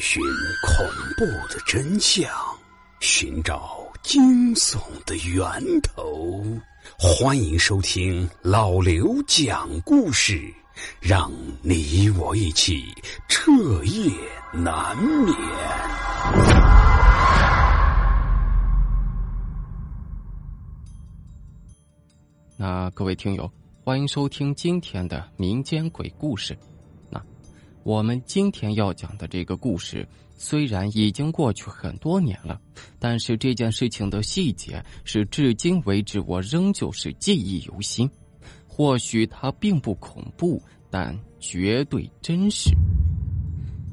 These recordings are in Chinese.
寻恐怖的真相，寻找惊悚的源头。欢迎收听老刘讲故事，让你我一起彻夜难眠。那各位听友，欢迎收听今天的民间鬼故事。我们今天要讲的这个故事，虽然已经过去很多年了，但是这件事情的细节是至今为止我仍旧是记忆犹新。或许它并不恐怖，但绝对真实。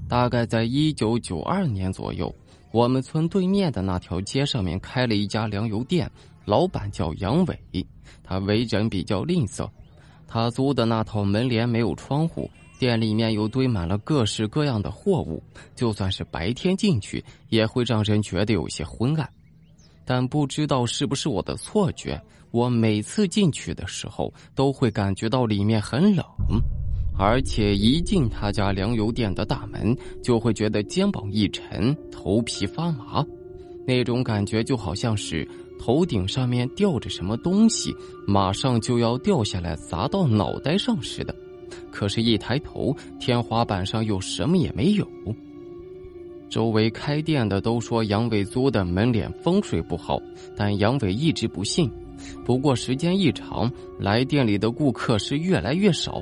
大概在一九九二年左右，我们村对面的那条街上面开了一家粮油店，老板叫杨伟，他为人比较吝啬，他租的那套门帘没有窗户。店里面又堆满了各式各样的货物，就算是白天进去，也会让人觉得有些昏暗。但不知道是不是我的错觉，我每次进去的时候，都会感觉到里面很冷，而且一进他家粮油店的大门，就会觉得肩膀一沉，头皮发麻，那种感觉就好像是头顶上面吊着什么东西，马上就要掉下来砸到脑袋上似的。可是，一抬头，天花板上又什么也没有。周围开店的都说杨伟租的门脸风水不好，但杨伟一直不信。不过时间一长，来店里的顾客是越来越少。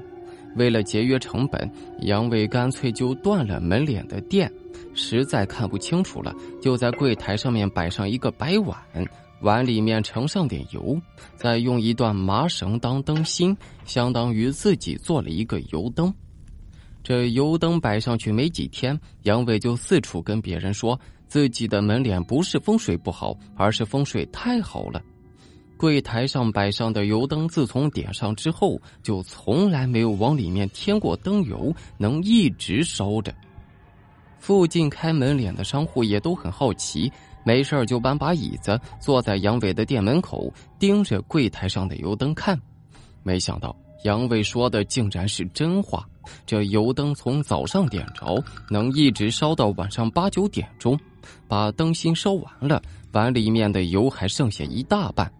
为了节约成本，杨伟干脆就断了门脸的店。实在看不清楚了，就在柜台上面摆上一个白碗。碗里面盛上点油，再用一段麻绳当灯芯，相当于自己做了一个油灯。这油灯摆上去没几天，杨伟就四处跟别人说自己的门脸不是风水不好，而是风水太好了。柜台上摆上的油灯，自从点上之后，就从来没有往里面添过灯油，能一直烧着。附近开门脸的商户也都很好奇。没事就搬把椅子坐在杨伟的店门口，盯着柜台上的油灯看。没想到杨伟说的竟然是真话。这油灯从早上点着，能一直烧到晚上八九点钟。把灯芯烧完了，碗里面的油还剩下一大半。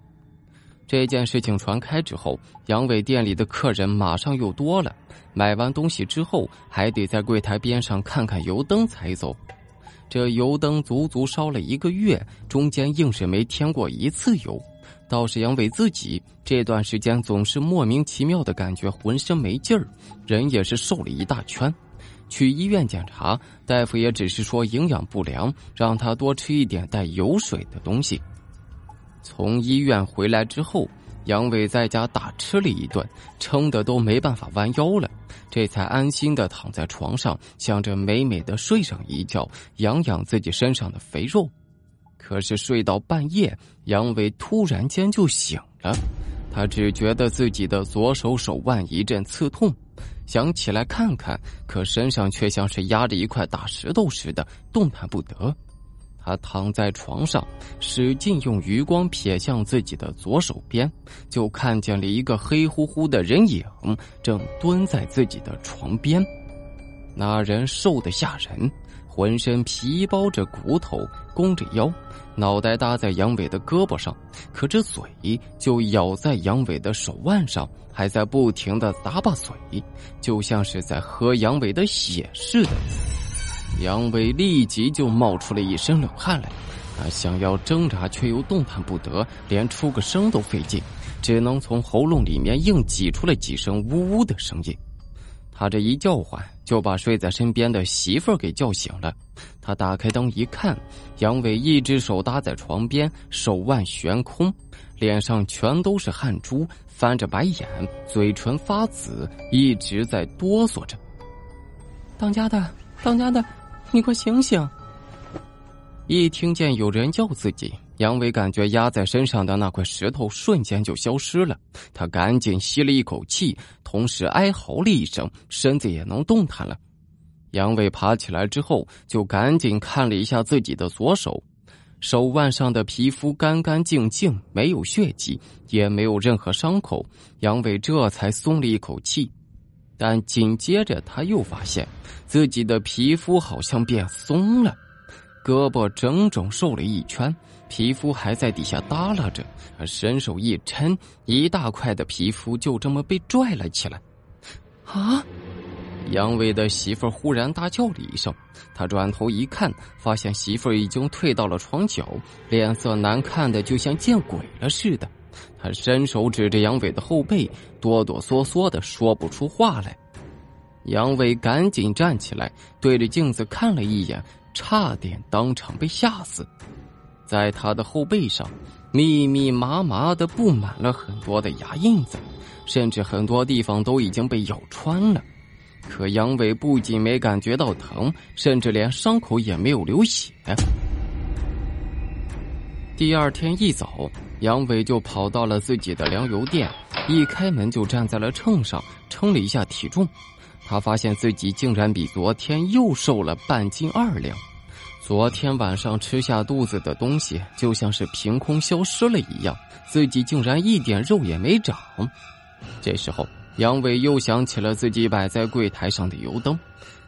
这件事情传开之后，杨伟店里的客人马上又多了。买完东西之后，还得在柜台边上看看油灯才走。这油灯足足烧了一个月，中间硬是没添过一次油。倒是杨伟自己这段时间总是莫名其妙的感觉浑身没劲儿，人也是瘦了一大圈。去医院检查，大夫也只是说营养不良，让他多吃一点带油水的东西。从医院回来之后。杨伟在家大吃了一顿，撑得都没办法弯腰了，这才安心的躺在床上，想着美美的睡上一觉，养养自己身上的肥肉。可是睡到半夜，杨伟突然间就醒了，他只觉得自己的左手手腕一阵刺痛，想起来看看，可身上却像是压着一块大石头似的，动弹不得。他躺在床上，使劲用余光瞥向自己的左手边，就看见了一个黑乎乎的人影，正蹲在自己的床边。那人瘦得吓人，浑身皮包着骨头，弓着腰，脑袋搭在杨伟的胳膊上，可这嘴就咬在杨伟的手腕上，还在不停的咂巴嘴，就像是在喝杨伟的血似的。杨伟立即就冒出了一身冷汗来，他想要挣扎，却又动弹不得，连出个声都费劲，只能从喉咙里面硬挤出了几声呜呜的声音。他这一叫唤，就把睡在身边的媳妇儿给叫醒了。他打开灯一看，杨伟一只手搭在床边，手腕悬空，脸上全都是汗珠，翻着白眼，嘴唇发紫，一直在哆嗦着。当家的，当家的。你快醒醒！一听见有人叫自己，杨伟感觉压在身上的那块石头瞬间就消失了。他赶紧吸了一口气，同时哀嚎了一声，身子也能动弹了。杨伟爬起来之后，就赶紧看了一下自己的左手，手腕上的皮肤干干净净，没有血迹，也没有任何伤口。杨伟这才松了一口气。但紧接着他又发现自己的皮肤好像变松了，胳膊整整瘦了一圈，皮肤还在底下耷拉着。他伸手一抻，一大块的皮肤就这么被拽了起来。啊！杨伟的媳妇儿忽然大叫了一声，他转头一看，发现媳妇儿已经退到了床角，脸色难看的就像见鬼了似的。他伸手指着杨伟的后背，哆哆嗦嗦的说不出话来。杨伟赶紧站起来，对着镜子看了一眼，差点当场被吓死。在他的后背上，密密麻麻的布满了很多的牙印子，甚至很多地方都已经被咬穿了。可杨伟不仅没感觉到疼，甚至连伤口也没有流血。第二天一早，杨伟就跑到了自己的粮油店，一开门就站在了秤上称了一下体重，他发现自己竟然比昨天又瘦了半斤二两。昨天晚上吃下肚子的东西就像是凭空消失了一样，自己竟然一点肉也没长。这时候。杨伟又想起了自己摆在柜台上的油灯，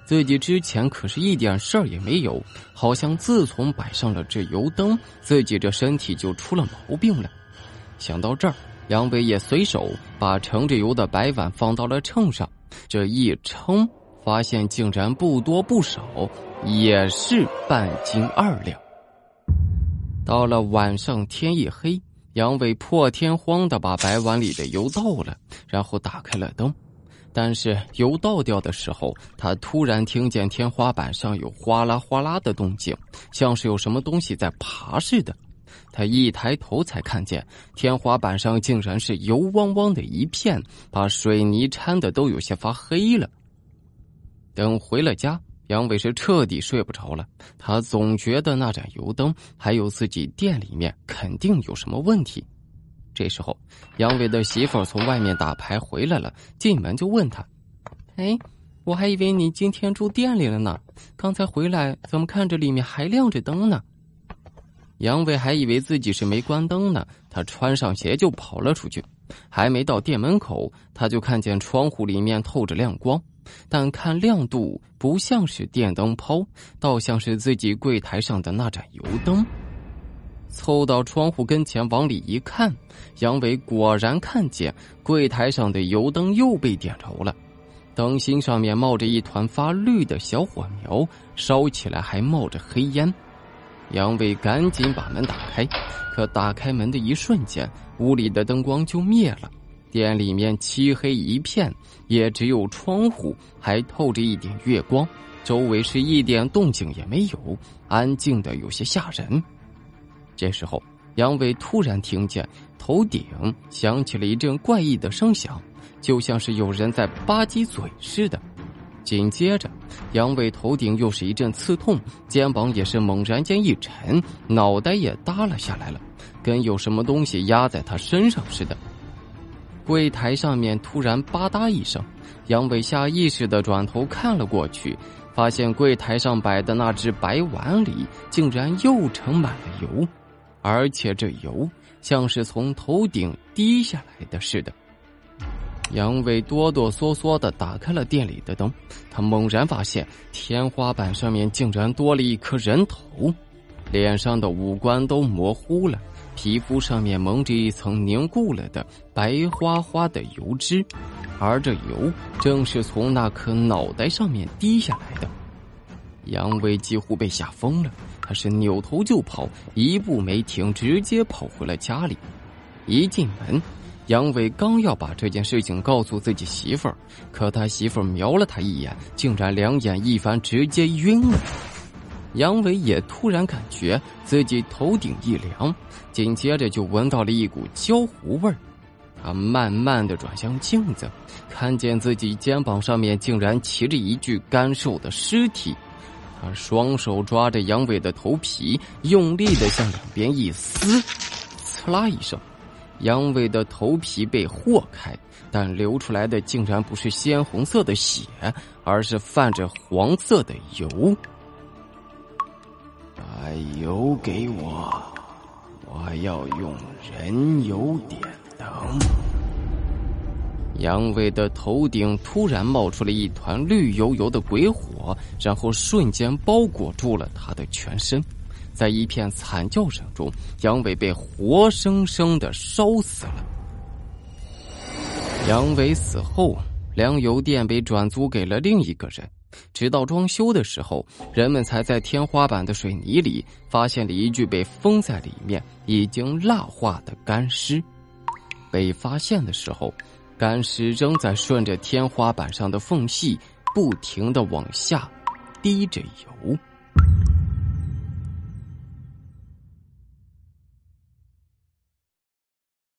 自己之前可是一点事儿也没有，好像自从摆上了这油灯，自己这身体就出了毛病了。想到这儿，杨伟也随手把盛着油的白碗放到了秤上，这一称，发现竟然不多不少，也是半斤二两。到了晚上，天一黑。杨伟破天荒的把白碗里的油倒了，然后打开了灯。但是油倒掉的时候，他突然听见天花板上有哗啦哗啦的动静，像是有什么东西在爬似的。他一抬头才看见天花板上竟然是油汪汪的一片，把水泥掺的都有些发黑了。等回了家。杨伟是彻底睡不着了，他总觉得那盏油灯还有自己店里面肯定有什么问题。这时候，杨伟的媳妇从外面打牌回来了，进门就问他：“哎，我还以为你今天住店里了呢，刚才回来怎么看着里面还亮着灯呢？”杨伟还以为自己是没关灯呢，他穿上鞋就跑了出去，还没到店门口，他就看见窗户里面透着亮光。但看亮度不像是电灯泡，倒像是自己柜台上的那盏油灯。凑到窗户跟前往里一看，杨伟果然看见柜台上的油灯又被点着了，灯芯上面冒着一团发绿的小火苗，烧起来还冒着黑烟。杨伟赶紧把门打开，可打开门的一瞬间，屋里的灯光就灭了。店里面漆黑一片，也只有窗户还透着一点月光，周围是一点动静也没有，安静的有些吓人。这时候，杨伟突然听见头顶响起了一阵怪异的声响，就像是有人在吧唧嘴似的。紧接着，杨伟头顶又是一阵刺痛，肩膀也是猛然间一沉，脑袋也耷拉下来了，跟有什么东西压在他身上似的。柜台上面突然吧嗒一声，杨伟下意识的转头看了过去，发现柜台上摆的那只白碗里竟然又盛满了油，而且这油像是从头顶滴下来的似的。杨伟哆哆嗦嗦的打开了店里的灯，他猛然发现天花板上面竟然多了一颗人头，脸上的五官都模糊了。皮肤上面蒙着一层凝固了的白花花的油脂，而这油正是从那颗脑袋上面滴下来的。杨伟几乎被吓疯了，他是扭头就跑，一步没停，直接跑回了家里。一进门，杨伟刚要把这件事情告诉自己媳妇儿，可他媳妇儿瞄了他一眼，竟然两眼一翻，直接晕了。杨伟也突然感觉自己头顶一凉，紧接着就闻到了一股焦糊味儿。他慢慢的转向镜子，看见自己肩膀上面竟然骑着一具干瘦的尸体。他双手抓着杨伟的头皮，用力的向两边一撕，呲啦一声，杨伟的头皮被豁开，但流出来的竟然不是鲜红色的血，而是泛着黄色的油。把油给我，我要用人油点灯。杨伟的头顶突然冒出了一团绿油油的鬼火，然后瞬间包裹住了他的全身。在一片惨叫声中，杨伟被活生生的烧死了。杨伟死后，粮油店被转租给了另一个人。直到装修的时候，人们才在天花板的水泥里发现了一具被封在里面、已经蜡化的干尸。被发现的时候，干尸仍在顺着天花板上的缝隙不停的往下滴着油。